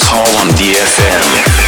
Dance Hall on DFM.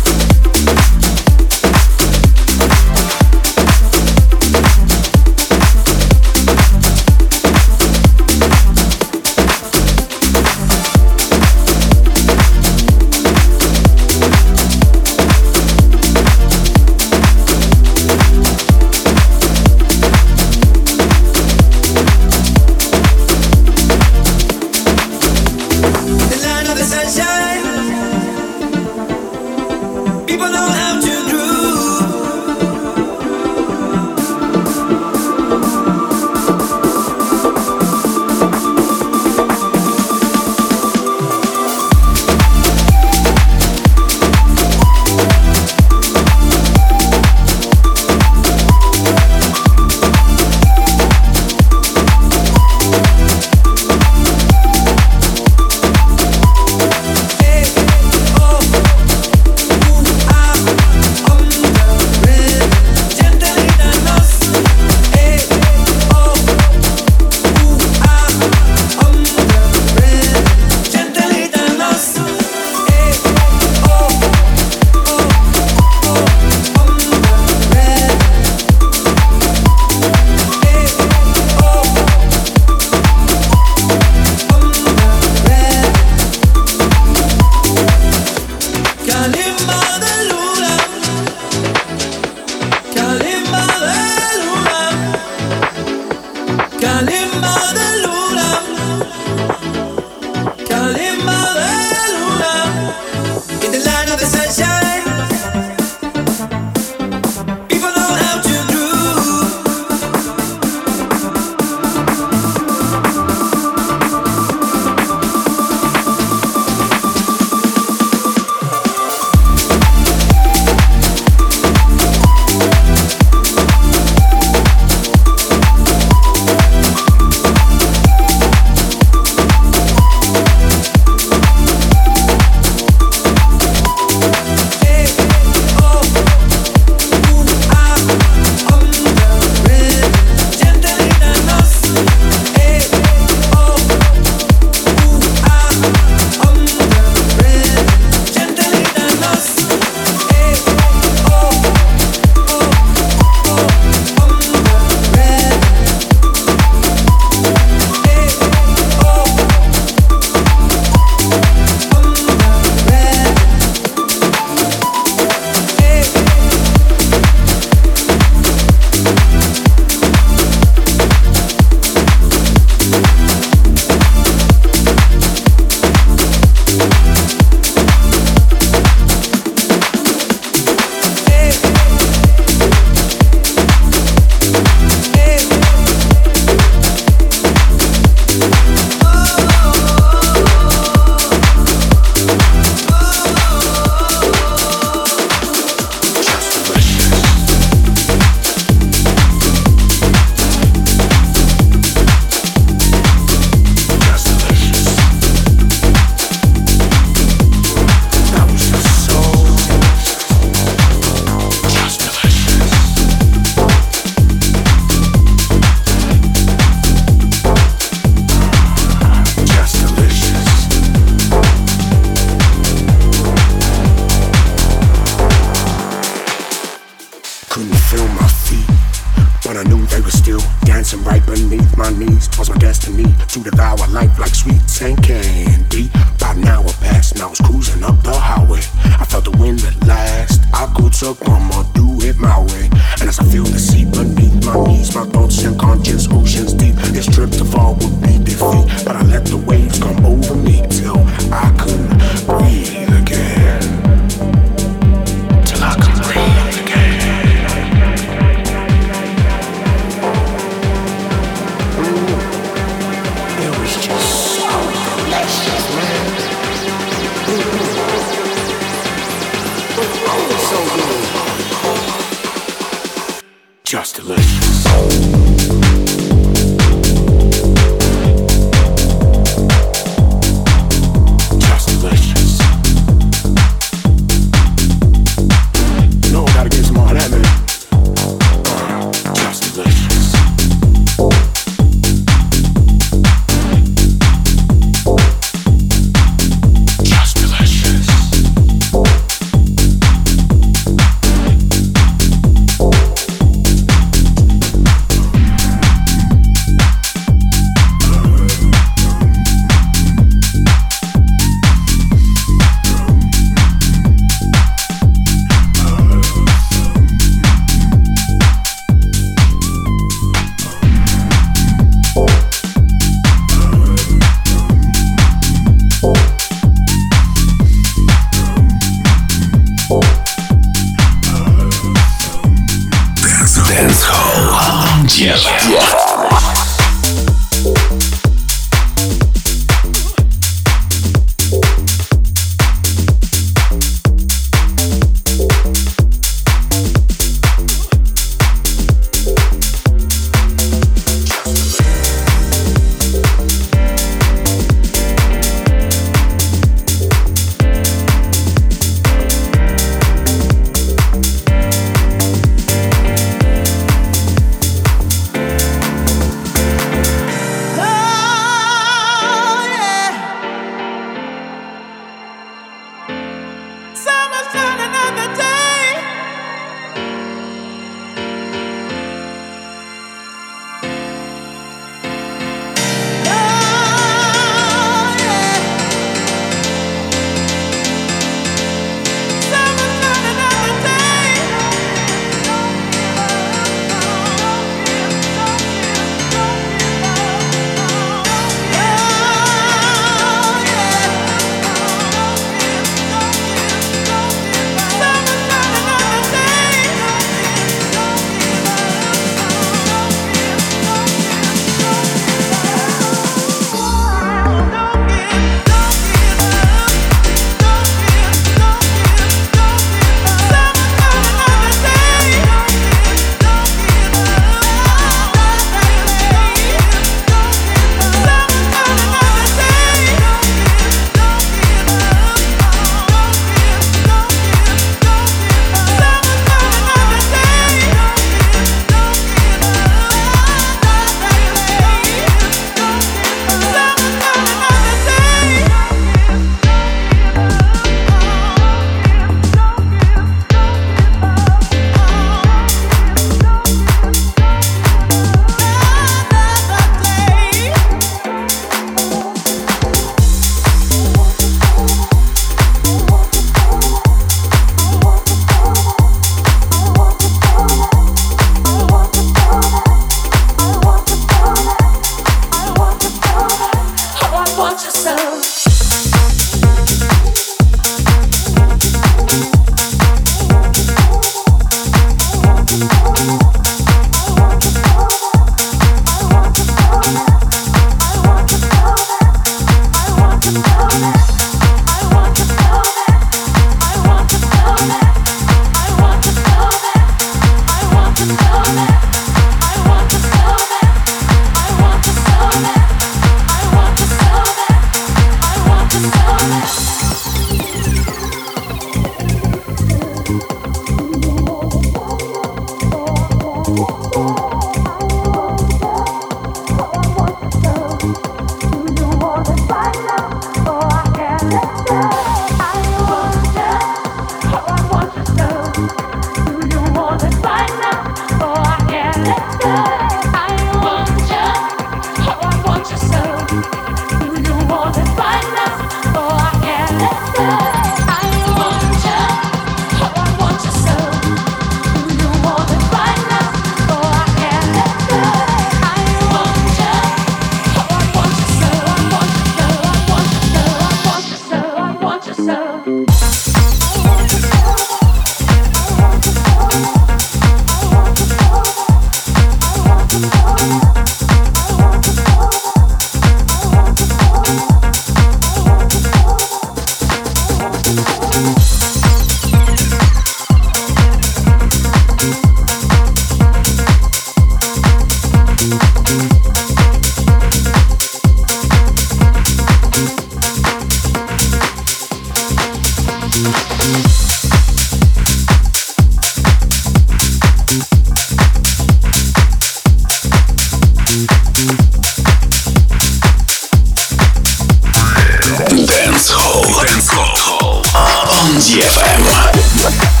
DFM.